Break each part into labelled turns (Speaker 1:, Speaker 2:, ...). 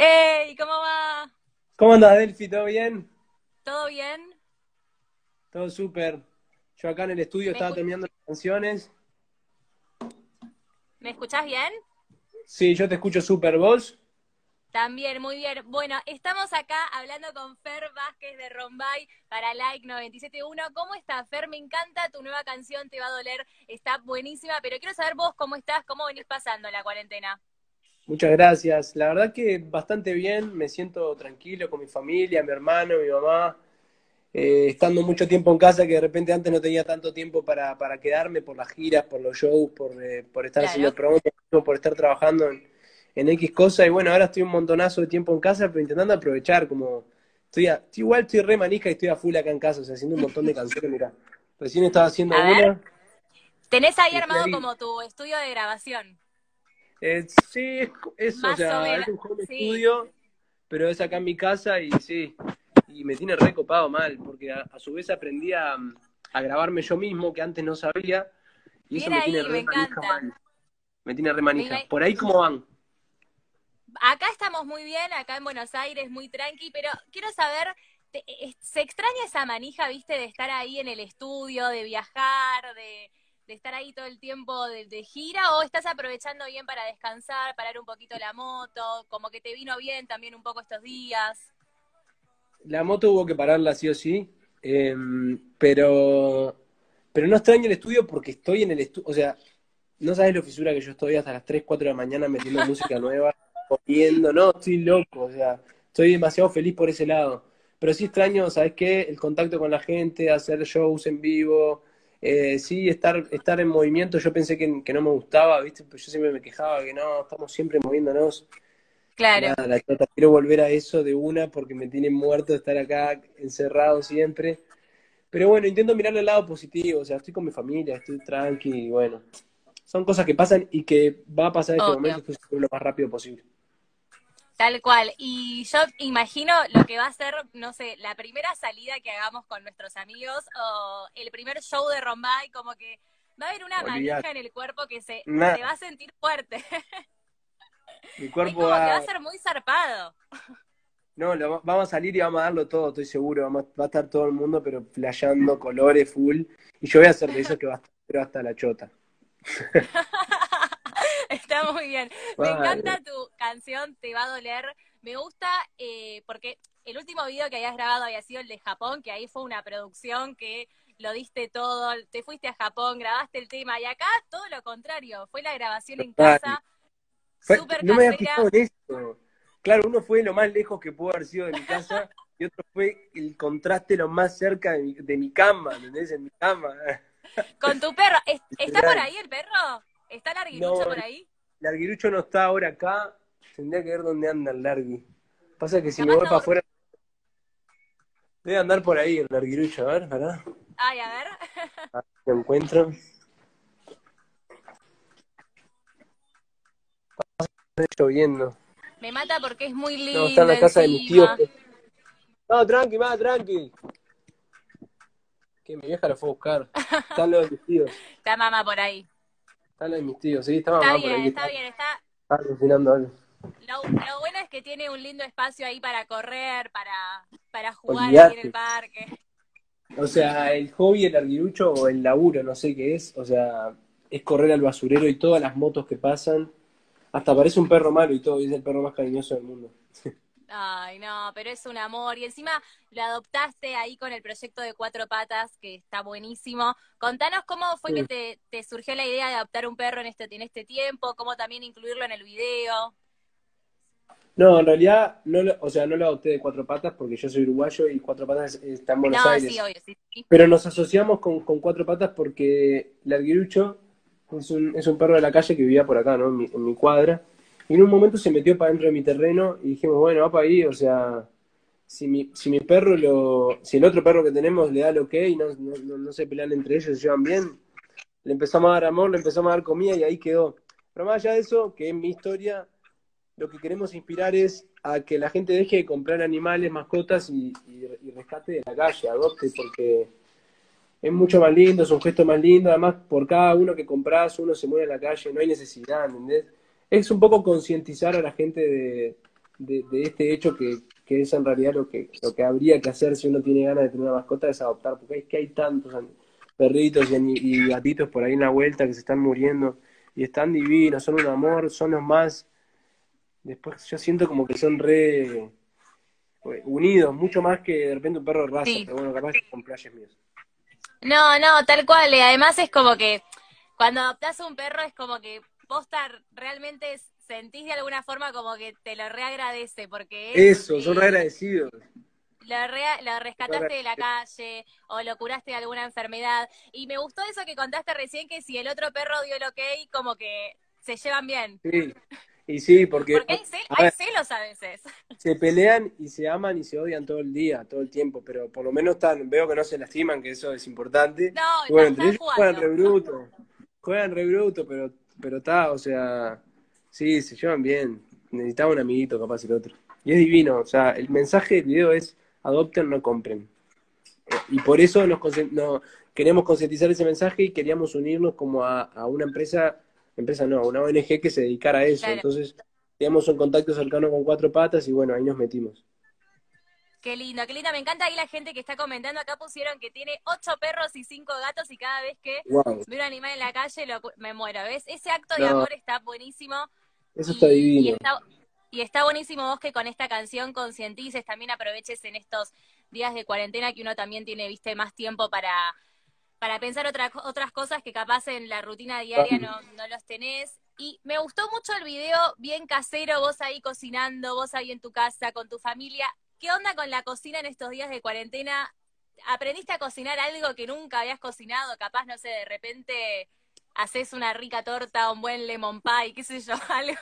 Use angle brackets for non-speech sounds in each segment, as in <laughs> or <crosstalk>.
Speaker 1: ¡Ey! ¿Cómo va?
Speaker 2: ¿Cómo andas, Delphi? ¿Todo bien?
Speaker 1: ¿Todo bien?
Speaker 2: Todo súper. Yo acá en el estudio
Speaker 1: ¿Me
Speaker 2: estaba terminando las canciones.
Speaker 1: ¿Me escuchás bien?
Speaker 2: Sí, yo te escucho súper. ¿Vos?
Speaker 1: También, muy bien. Bueno, estamos acá hablando con Fer Vázquez de Rombay para Like 971. ¿Cómo estás, Fer? Me encanta tu nueva canción, Te va a doler. Está buenísima, pero quiero saber vos cómo estás, cómo venís pasando la cuarentena.
Speaker 2: Muchas gracias. La verdad que bastante bien. Me siento tranquilo con mi familia, mi hermano, mi mamá. Eh, estando mucho tiempo en casa, que de repente antes no tenía tanto tiempo para, para quedarme por las giras, por los shows, por, eh, por estar
Speaker 1: Claro.
Speaker 2: haciendo promos, por estar trabajando en, en X cosas. Y bueno, ahora estoy un montonazo de tiempo en casa, pero intentando aprovechar, como estoy, a- estoy igual estoy re manija y estoy a full acá en casa, o sea, haciendo un montón de canciones, mira. Recién estaba haciendo
Speaker 1: A ver.
Speaker 2: una.
Speaker 1: Tenés ahí armado como tu estudio de grabación.
Speaker 2: Eh, sí, es, es, o sea, es un home
Speaker 1: sí.
Speaker 2: studio, pero es acá en mi casa y sí, y me tiene re copado mal, porque a, a su vez aprendí a, a grabarme yo mismo, que antes no sabía, y eso me
Speaker 1: ahí,
Speaker 2: tiene re
Speaker 1: me
Speaker 2: manija mal. Me tiene re manija. Por ahí cómo van.
Speaker 1: Acá estamos muy bien, acá en Buenos Aires, muy tranqui, pero quiero saber, eh, ¿se extraña esa manija, viste, de estar ahí en el estudio, de viajar, de, de estar ahí todo el tiempo de, de gira, o estás aprovechando bien para descansar, parar un poquito la moto, como que te vino bien también un poco estos días?
Speaker 2: La moto hubo que pararla sí o sí, eh, pero, pero no extraño el estudio porque estoy en el estudio, o sea, no sabes lo fisura que yo estoy hasta las 3, 4 de la mañana metiendo <laughs> música nueva, comiendo, no, estoy loco, o sea, estoy demasiado feliz por ese lado. Pero sí extraño, ¿sabes qué? El contacto con la gente, hacer shows en vivo, eh, sí, estar, estar en movimiento, yo pensé que, que no me gustaba, ¿viste? Pues yo siempre me quejaba que no, estamos siempre moviéndonos.
Speaker 1: Claro.
Speaker 2: Nada, la chota, quiero volver a eso de una porque me tiene muerto estar acá encerrado siempre. Pero bueno, intento mirarle el lado positivo, o sea, estoy con mi familia, estoy tranqui, y bueno, son cosas que pasan y que va a pasar este
Speaker 1: Obvio.
Speaker 2: momento, estoy lo más rápido posible.
Speaker 1: Tal cual. Y yo imagino lo que va a ser, no sé, la primera salida que hagamos con nuestros amigos o el primer show de Rombay, como que va a haber una
Speaker 2: Olvidate.
Speaker 1: manija en el cuerpo que se,
Speaker 2: Nah.
Speaker 1: se va a sentir fuerte.
Speaker 2: Mi <laughs> cuerpo
Speaker 1: como que va
Speaker 2: va,
Speaker 1: a ser muy zarpado.
Speaker 2: no, lo va- vamos a salir y vamos a darlo todo, estoy seguro, vamos, va a estar todo el mundo, pero flasheando colores full, y yo voy a hacer de eso que va a estar pero hasta la chota. <laughs>
Speaker 1: Está muy bien. Me encanta tu canción, Te va a doler. Me gusta eh, porque el último video que habías grabado había sido el de Japón, que ahí fue una producción que lo diste todo, te fuiste a Japón, grabaste el tema, y acá todo lo contrario, fue la grabación en
Speaker 2: Total.
Speaker 1: casa,
Speaker 2: Fue-
Speaker 1: súper
Speaker 2: no me había fijado en eso. Claro, uno fue lo más lejos que pudo haber sido de mi casa y otro fue el contraste lo más cerca de mi, de mi cama, ¿entendés? En mi cama.
Speaker 1: Con tu perro. ¿Es- ¿Está por ahí el perro? ¿Está Larguirucho
Speaker 2: No,
Speaker 1: por ahí?
Speaker 2: El larguirucho no está ahora acá, tendría que ver dónde anda el largui. Pasa que si me voy
Speaker 1: no-
Speaker 2: para afuera, debe andar por ahí el larguirucho, a ver, ¿verdad?
Speaker 1: Ay, a ver.
Speaker 2: Lo encuentro. Lloviendo.
Speaker 1: Me mata porque es muy lindo.
Speaker 2: No, está en la casa de mis tíos.
Speaker 1: encima.
Speaker 2: No, tranqui, más, tranqui. Que mi vieja lo fue a buscar. <laughs> Están los de mis tíos.
Speaker 1: Está mamá por ahí.
Speaker 2: Están los de mis tíos, sí, está
Speaker 1: Está
Speaker 2: mamá por
Speaker 1: bien,
Speaker 2: ahí.
Speaker 1: está bien. Está...
Speaker 2: Está alucinando algo.
Speaker 1: Lo, lo bueno es que tiene un lindo espacio ahí para correr, para, para jugar
Speaker 2: Olvidate.
Speaker 1: ahí en el parque.
Speaker 2: O sea, el hobby, el arguirucho o el laburo, no sé qué es. O sea, es correr al basurero y todas las motos que pasan. Hasta parece un perro malo y todo, y es el perro más cariñoso del mundo. <laughs>
Speaker 1: Ay, no, pero es un amor. Y encima lo adoptaste ahí con el proyecto de Cuatro Patas, que está buenísimo. Contanos cómo fue
Speaker 2: Sí.
Speaker 1: que te, te surgió la idea de adoptar un perro en este, en este tiempo, cómo también incluirlo en el video.
Speaker 2: No, en realidad, no lo, o sea, no lo adopté de cuatro patas porque yo soy uruguayo y cuatro patas está en Buenos
Speaker 1: no,
Speaker 2: Aires.
Speaker 1: sí, obvio, sí, sí.
Speaker 2: Pero nos asociamos con, con cuatro patas porque el arguirucho es un, es un perro de la calle que vivía por acá, ¿no? En mi, en mi cuadra. Y en un momento se metió para dentro de mi terreno y dijimos, bueno, va para ahí, o sea, si mi, si mi perro lo, si el otro perro que tenemos le da el ok y no, no, no, se pelean entre ellos, se llevan bien, le empezamos a dar amor, le empezamos a dar comida y ahí quedó. Pero más allá de eso, que es mi historia, lo que queremos inspirar es a que la gente deje de comprar animales, mascotas y rescate de la calle, adopte, porque es mucho más lindo, es un gesto más lindo, además por cada uno que compras uno se muere en la calle, no hay necesidad, ¿entendés? Es un poco concientizar a la gente de, de, este hecho que, es en realidad lo que, lo que habría que hacer si uno tiene ganas de tener una mascota, es adoptar, porque es que hay tantos perritos y, y gatitos por ahí en la vuelta que se están muriendo y están divinos, son un amor, son los más... Después yo siento como que son re unidos, mucho más que de repente un perro de raza, pero bueno, capaz que con playas míos.
Speaker 1: No, no, tal cual, y además es como que cuando adoptas un perro es como que posta realmente sentís de alguna forma como que te lo reagradece, porque
Speaker 2: Eso, son reagradecidos.
Speaker 1: Lo, re, lo rescataste de la calle o lo curaste de alguna enfermedad. Y me gustó eso que contaste recién, que si el otro perro dio el ok, como que se llevan bien.
Speaker 2: Sí, y sí, porque...
Speaker 1: Porque hay, celos a veces.
Speaker 2: Se pelean y se aman y se odian todo el día, todo el tiempo, pero por lo menos están, veo que no se lastiman, que eso es importante.
Speaker 1: No, bueno, entre ellos
Speaker 2: juegan re bruto, juegan re bruto, pero pero está, o sea, sí, se llevan bien. Necesitaba un amiguito capaz el otro. Y es divino, o sea, el mensaje del video es adopten, no compren. Y por eso nos, no, queremos concientizar ese mensaje y queríamos unirnos como a, una empresa, empresa no, a una ONG que se dedicara a eso. Entonces, teníamos un contacto cercano con cuatro patas y bueno, ahí nos metimos.
Speaker 1: Qué lindo, qué lindo. Me encanta ahí la gente que está comentando. Acá pusieron que tiene ocho perros y cinco gatos y cada vez que ve un animal en la calle me muero. ¿Ves? Ese acto de amor está buenísimo.
Speaker 2: Eso está divino.
Speaker 1: Y está, buenísimo vos que con esta canción concientices, también aproveches en estos días de cuarentena que uno también tiene, viste, más tiempo para, para pensar otra, otras cosas que capaz en la rutina diaria no, no los tenés. Y me gustó mucho el video, bien casero, vos ahí cocinando, vos ahí en tu casa, con tu familia. ¿Qué onda con la cocina en estos días de cuarentena? ¿Aprendiste a cocinar algo que nunca habías cocinado? Capaz, no sé, de repente haces una rica torta, un buen lemon pie, qué sé yo, <laughs> algo.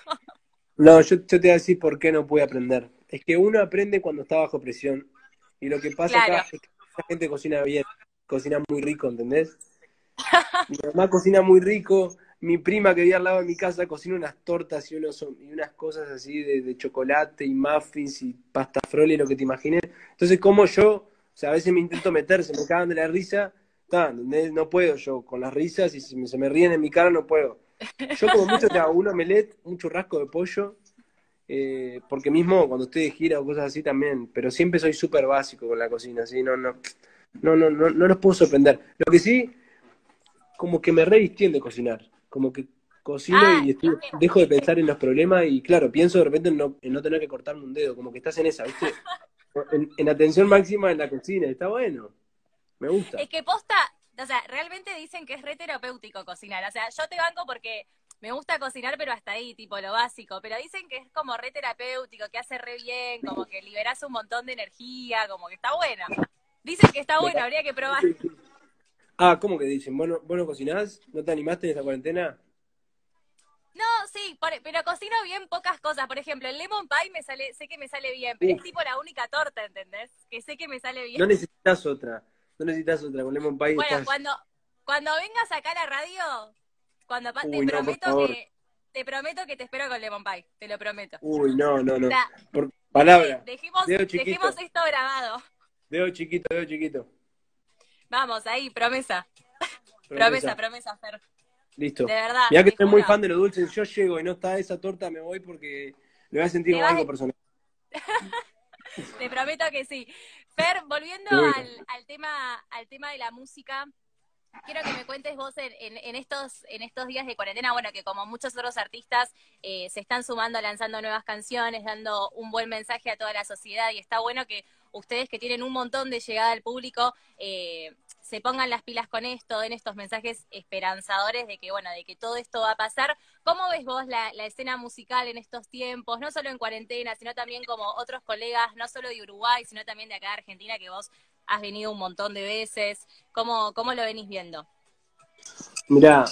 Speaker 2: No, yo, te voy a decir por qué no pude aprender. Es que uno aprende cuando está bajo presión. Y lo que pasa acá es que la gente cocina bien, cocina muy rico, ¿entendés? Mi mamá cocina muy rico, mi prima que vive al lado de mi casa cocina unas tortas y, unos, y unas cosas así de, chocolate y muffins y pasta frole y lo que te imagines. Entonces, como yo, o sea, a veces me intento meter, se me cagan de la risa, no puedo yo con las risas y me, se me, ríen en mi cara, no puedo. Yo como mucho te hago un omelette, un churrasco de pollo, eh, porque mismo cuando estoy de gira o cosas así también, pero siempre soy súper básico con la cocina, así no, no, no, no, no, no los puedo sorprender. Lo que sí, como que me re de cocinar como que cocino ah, y dejo de pensar en los problemas y claro, pienso de repente en no, en no tener que cortarme un dedo, como que estás en esa, ¿viste? <laughs> En, atención máxima en la cocina, está bueno, me gusta.
Speaker 1: Es que posta, o sea, realmente dicen que es re terapéutico cocinar, o sea, yo te banco porque me gusta cocinar, pero hasta ahí, tipo lo básico, pero dicen que es como re terapéutico, que hace re bien, como que liberas un montón de energía, como que está bueno. Dicen que está bueno, habría que probar.
Speaker 2: Ah, ¿cómo que dicen? ¿Vos no, cocinás? ¿No te animaste en esta cuarentena?
Speaker 1: No, sí, pero cocino bien pocas cosas. Por ejemplo, el lemon pie me sale, sé que me sale bien, pero es tipo la única torta, ¿entendés? Que sé que me sale bien.
Speaker 2: No necesitas otra, no necesitas otra con lemon pie.
Speaker 1: Bueno, cuando, cuando vengas acá a la radio, cuando te prometo que te prometo que te espero con lemon pie, te lo prometo.
Speaker 2: Uy, no, no, no. por palabra.
Speaker 1: Dejemos, dejemos esto grabado.
Speaker 2: Dedo chiquito, dedo chiquito.
Speaker 1: Vamos, ahí, promesa. Promesa, promesa, Fer.
Speaker 2: Listo.
Speaker 1: De verdad.
Speaker 2: Ya que estoy muy fan de los dulces, yo llego y no está esa torta, me voy porque le voy a sentir algo personal. <laughs>
Speaker 1: Te prometo que sí. Fer, volviendo al, al, tema, al tema de la música, quiero que me cuentes vos en, estos, en estos días de cuarentena, bueno, que como muchos otros artistas eh, se están sumando, lanzando nuevas canciones, dando un buen mensaje a toda la sociedad y está bueno que ustedes que tienen un montón de llegada al público eh, se pongan las pilas con esto, en estos mensajes esperanzadores de que, bueno, de que todo esto va a pasar. ¿Cómo ves vos la, escena musical en estos tiempos, no solo en cuarentena, sino también como otros colegas, no solo de Uruguay, sino también de acá de Argentina, que vos has venido un montón de veces? ¿Cómo, cómo lo venís viendo?
Speaker 2: Mirá,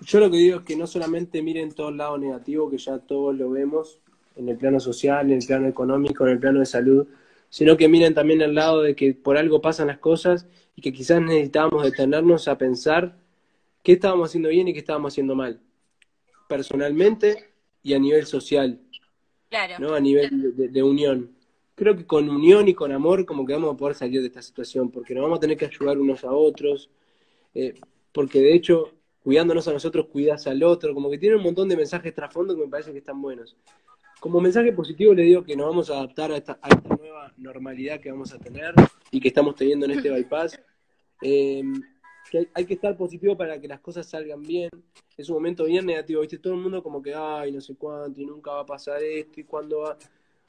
Speaker 2: yo lo que digo es que no solamente miren todo el lado negativo, que ya todos lo vemos, en el plano social, en el plano económico, en el plano de salud, sino que miren también al lado de que por algo pasan las cosas y que quizás necesitábamos detenernos a pensar qué estábamos haciendo bien y qué estábamos haciendo mal, personalmente y a nivel social,
Speaker 1: claro.
Speaker 2: ¿no? a nivel de, unión. Creo que con unión y con amor como que vamos a poder salir de esta situación, porque nos vamos a tener que ayudar unos a otros, eh, porque de hecho, cuidándonos a nosotros, cuidas al otro, como que tiene un montón de mensajes trasfondo que me parece que están buenos. como mensaje positivo le digo que nos vamos a adaptar a esta, nueva normalidad que vamos a tener y que estamos teniendo en este bypass. <laughs> Eh, que hay, que estar positivo para que las cosas salgan bien. Es un momento bien negativo, ¿viste? Todo el mundo como que, ay, no sé cuánto, y nunca va a pasar esto, y cuándo va.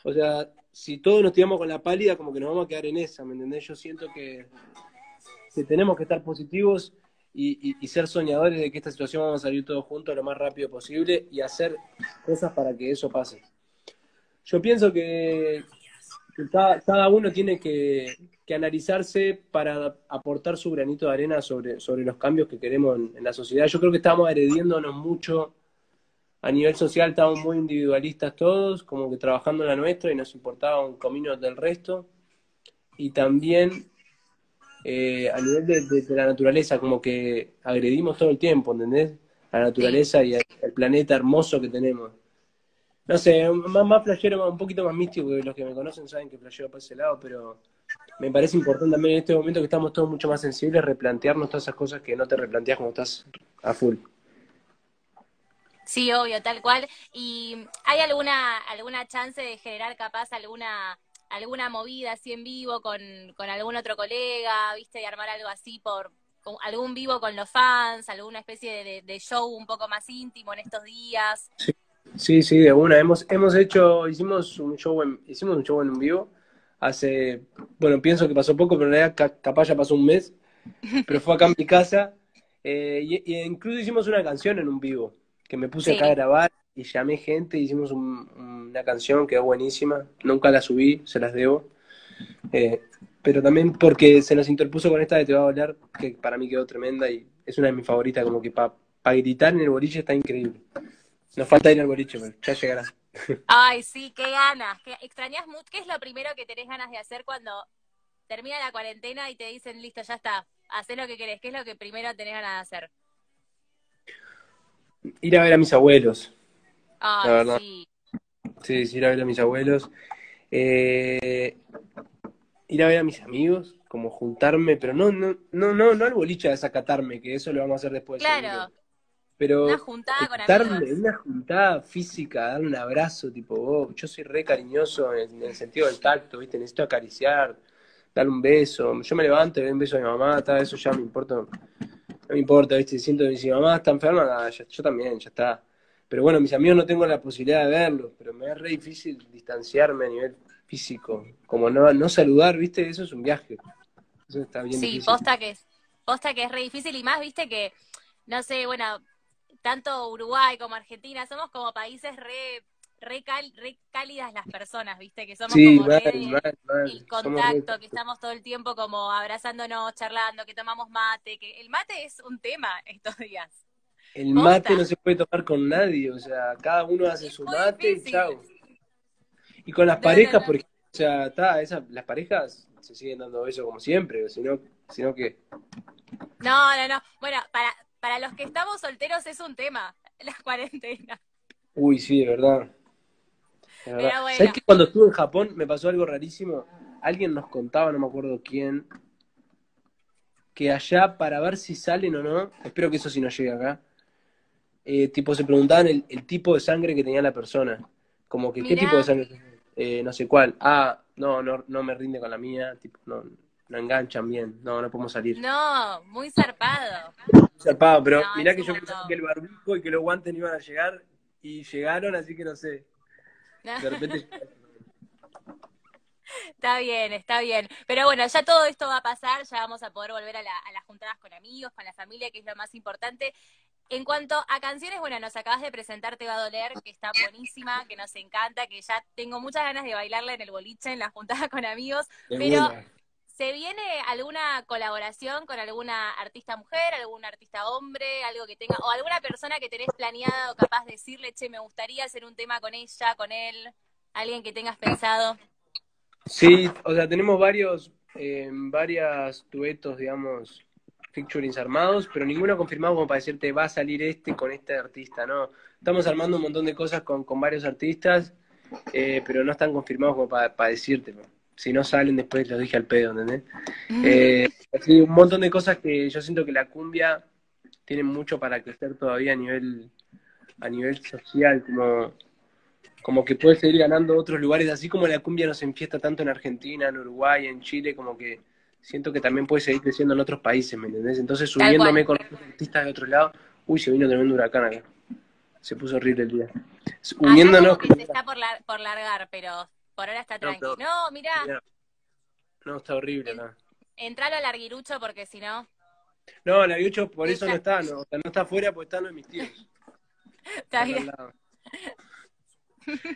Speaker 2: O sea, si todos nos tiramos con la pálida, como que nos vamos a quedar en esa, ¿me entendés? Yo siento que, que tenemos que estar positivos y, y, ser soñadores de que esta situación vamos a salir todos juntos lo más rápido posible y hacer cosas para que eso pase. Yo pienso que cada, uno tiene que, analizarse para aportar su granito de arena sobre, sobre los cambios que queremos en, la sociedad. Yo creo que estamos agrediéndonos mucho a nivel social, estamos muy individualistas todos, como que trabajando en la nuestra y nos importaba un comino del resto. Y también eh, a nivel de, la naturaleza, como que agredimos todo el tiempo, ¿entendés? A la naturaleza y al planeta hermoso que tenemos no sé, más, más flashero, un poquito más místico, que los que me conocen saben que flashero para ese lado, pero me parece importante también en este momento que estamos todos mucho más sensibles, replantearnos todas esas cosas que no te replanteas cuando estás a full.
Speaker 1: Sí, obvio, tal cual. ¿Y hay alguna alguna chance de generar capaz alguna alguna movida así en vivo con, con algún otro colega, viste, de armar algo así por algún vivo con los fans, alguna especie de, de show un poco más íntimo en estos días?
Speaker 2: Sí. Sí, sí, de una. Hemos, hemos hecho, hicimos un show en, hicimos un show en vivo hace, bueno, pienso que pasó poco, pero en realidad capaz ya pasó un mes, pero fue acá en mi casa. Eh, y, incluso hicimos una canción en un vivo, que me puse acá a grabar y llamé gente, hicimos una canción, quedó buenísima, nunca la subí, se las debo. Eh, pero también porque se nos interpuso con esta de Te va a hablar, que para mí quedó tremenda y es una de mis favoritas, como que para gritar en el boliche está increíble. Nos falta ir al boliche, pero ya llegará.
Speaker 1: Ay, sí, qué ganas. ¿Qué, ¿Extrañas mucho? ¿Qué es lo primero que tenés ganas de hacer cuando termina la cuarentena y te dicen, listo, ya está, haz lo que querés? ¿Qué es lo que primero tenés ganas de hacer?
Speaker 2: Ir a ver a mis abuelos.
Speaker 1: Ay, la verdad. sí.
Speaker 2: Sí, ir a ver a mis abuelos. Eh, ir a ver a mis amigos, como juntarme, pero no, no, no, no, no al boliche a desacatarme, que eso lo vamos a hacer después.
Speaker 1: Claro.
Speaker 2: Pero
Speaker 1: una juntada con amigos.
Speaker 2: Una juntada física, dar un abrazo, tipo, oh, yo soy re cariñoso en, el sentido del tacto, ¿viste? Necesito acariciar, dar un beso. Yo me levanto y doy un beso a mi mamá, tal, eso ya me importa. No me importa, ¿viste? Siento que si mi mamá está enferma, yo también, ya está. Pero bueno, mis amigos no tengo la posibilidad de verlos, pero me es re difícil distanciarme a nivel físico. Como no, no saludar, ¿viste? Eso es un viaje. Eso está bien
Speaker 1: sí, posta que es, posta que es re difícil y más, ¿viste? Que, no sé, bueno, tanto Uruguay como Argentina, somos como países re, re, cálidas las personas, ¿viste? Que somos como el contacto, que estamos todo el tiempo como abrazándonos, charlando, que tomamos mate, que el mate es un tema estos días.
Speaker 2: El mate no se puede tomar con nadie, o sea, cada uno hace su mate y chao. Y con las parejas, porque, o sea, está, esa, las parejas se siguen dando eso como siempre, sino, sino que...
Speaker 1: No, no, no. Bueno, para, para los que estamos solteros es un tema, <laughs> la cuarentena.
Speaker 2: Uy, sí, de verdad. ¿Sabes que cuando estuve en Japón me pasó algo rarísimo? Alguien nos contaba, no me acuerdo quién, que allá para ver si salen o no, espero que eso sí no llegue acá, eh, tipo se preguntaban el, tipo de sangre que tenía la persona. Como que, ¿qué tipo de sangre? Eh, no sé cuál. Ah, no, no, no me rinde con la mía, tipo, no, no enganchan bien, no, no podemos salir.
Speaker 1: No, muy zarpado.
Speaker 2: Muy zarpado, pero mirá que yo pensaba que el barbijo y que los guantes no iban a llegar y llegaron, así que no sé. <laughs> De repente.
Speaker 1: Está bien, está bien. Pero bueno, ya todo esto va a pasar, ya vamos a poder volver a, a las juntadas con amigos, con la familia, que es lo más importante. En cuanto a canciones, bueno, nos acabas de presentar Te va a doler, que está buenísima, que nos encanta, que ya tengo muchas ganas de bailarla en el boliche, en la juntada con amigos, pero ¿Se viene alguna colaboración con alguna artista mujer, algún artista hombre, algo que tenga, o alguna persona que tenés planeada o capaz de decirle, che, me gustaría hacer un tema con ella, con él, alguien que tengas pensado?
Speaker 2: Sí, o sea, tenemos varios, eh, varios duetos, digamos, featurings armados, pero ninguno confirmado como para decirte va a salir este con este artista, ¿no? Estamos armando un montón de cosas con, con varios artistas, eh, pero no están confirmados como para, para decirte. Si no salen después los dije al pedo, ¿entendés? Mm. Eh, un montón de cosas que yo siento que la cumbia tiene mucho para crecer todavía a nivel a nivel social, como, como que puede seguir ganando otros lugares, así como la cumbia no se enfiesta tanto en Argentina, en Uruguay, en Chile, como que siento que también puede seguir creciendo en otros países, ¿me entendés? Entonces subiéndome con otros artistas de otro lado, uy, se vino tremendo huracán acá. Se puso horrible el día.
Speaker 1: Uniéndonos. se está por, por, largar, pero por ahora está tranquilo. No, mira.
Speaker 2: No, está horrible acá.
Speaker 1: Entralo al larguirucho porque si no.
Speaker 2: No, el larguirucho por eso no está, no, no está afuera porque está en mis tíos. <laughs>
Speaker 1: Está bien.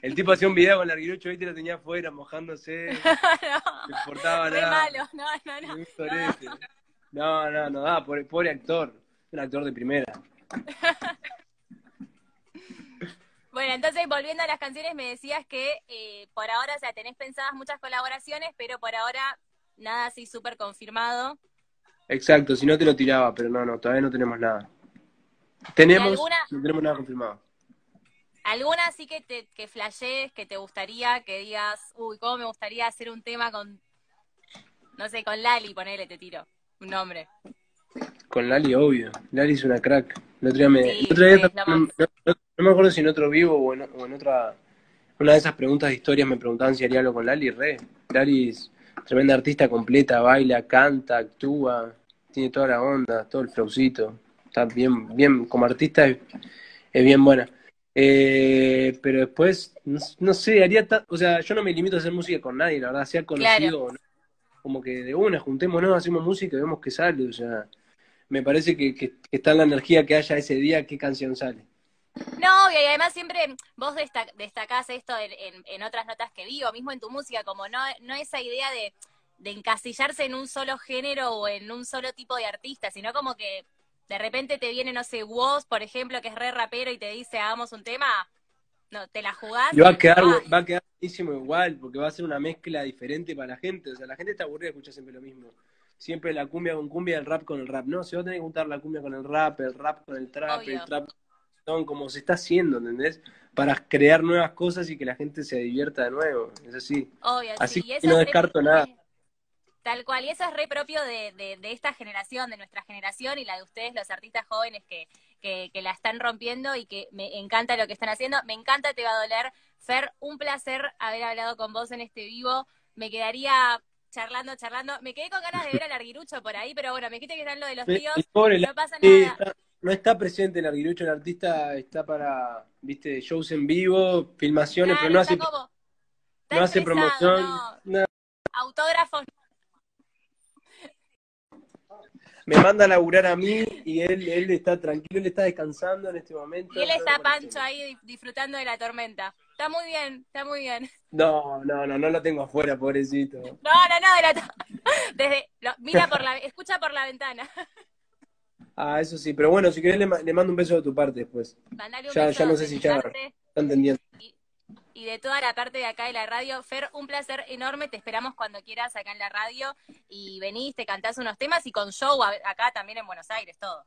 Speaker 2: El tipo hacía un video con el larguirucho y te lo tenía afuera mojándose. <laughs> no, no importaba nada.
Speaker 1: malo, no, no, no.
Speaker 2: No, no, no, no, pobre, pobre actor. Un actor de primera. <laughs>
Speaker 1: Bueno, entonces volviendo a las canciones, me decías que eh, por ahora, o sea, tenés pensadas muchas colaboraciones, pero por ahora nada así súper confirmado.
Speaker 2: Exacto, si no te lo tiraba, pero no, no, todavía no tenemos nada. Tenemos, no tenemos nada confirmado.
Speaker 1: ¿Alguna así que te que flashees, que te gustaría, que digas, uy, cómo me gustaría hacer un tema con, no sé, con Lali, ponele, te tiro, un nombre?
Speaker 2: Con Lali, obvio. Lali es una crack. El otro día me... otro día no, me acuerdo si en otro vivo o en, o en, otra... Una de esas preguntas de historias me preguntaban si haría algo con Lali, re. Lali es tremenda artista completa, baila, canta, actúa, tiene toda la onda, todo el flowcito. Está bien, bien, como artista es, bien buena. Eh, pero después, no, sé, haría, o sea, yo no me limito a hacer música con nadie, la verdad, sea conocido o no. Como que de una, juntémonos, hacemos música y vemos qué sale, o sea, me parece que, que, está en la energía que haya ese día, qué canción sale.
Speaker 1: No, y además siempre vos destacás esto en, otras notas que digo, mismo en tu música, como no, no esa idea de, encasillarse en un solo género o en un solo tipo de artista, sino como que de repente te viene, no sé, vos, por ejemplo, que es re rapero y te dice, hagamos un tema, no, te la jugás.
Speaker 2: Y va a quedar, va a quedar buenísimo igual, porque va a ser una mezcla diferente para la gente, o sea, la gente está aburrida de escuchar siempre lo mismo siempre la cumbia con cumbia, el rap con el rap. No, se va a tener que juntar la cumbia con el rap, el rap con el trap, el trap con como se está haciendo, ¿entendés? Para crear nuevas cosas y que la gente se divierta de nuevo. Es así.
Speaker 1: Obvio,
Speaker 2: así
Speaker 1: que
Speaker 2: no descarto nada.
Speaker 1: Tal cual, y eso es re propio de, de, esta generación, de nuestra generación y la de ustedes, los artistas jóvenes que, que, que, la están rompiendo y que me encanta lo que están haciendo. Me encanta, te va a doler. Fer, un placer haber hablado con vos en este vivo. Me quedaría charlando, charlando. Me quedé con ganas de ver al Arguirucho por ahí, pero bueno, me dijiste que están lo de los tíos. no pasa nada.
Speaker 2: no está presente el Arguirucho, el artista está para, viste, shows en vivo, filmaciones, pero no hace, no hace promoción.
Speaker 1: Autógrafos.
Speaker 2: Me manda a laburar a mí y él, él está tranquilo, él está descansando en este momento.
Speaker 1: Y él está pancho ahí disfrutando de la tormenta. Está muy bien, está muy bien.
Speaker 2: No, no, no, no lo tengo afuera, pobrecito. No,
Speaker 1: no, no, <laughs> desde, mira por la, escucha por la ventana. <laughs>
Speaker 2: Ah, eso sí, pero bueno, si querés le, mando un beso de tu parte después. ya, ya no sé si ya está entendiendo.
Speaker 1: Y, de toda la parte de acá de la radio, Fer, un placer enorme, te esperamos cuando quieras acá en la radio y venís, te cantás unos temas y con show acá también en Buenos Aires, todo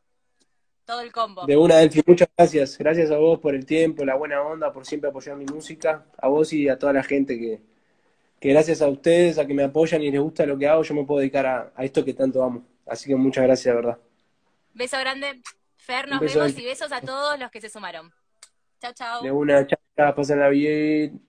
Speaker 1: todo el combo.
Speaker 2: De una, Delphi, muchas gracias. Gracias a vos por el tiempo, la buena onda, por siempre apoyar mi música. A vos y a toda la gente que, que gracias a ustedes, a que me apoyan y les gusta lo que hago, yo me puedo dedicar a, esto que tanto amo. Así que muchas gracias, de verdad.
Speaker 1: Beso grande. Fer, nos vemos y besos a todos los que se sumaron. Chao, chao.
Speaker 2: De una, chao, pasen la bien.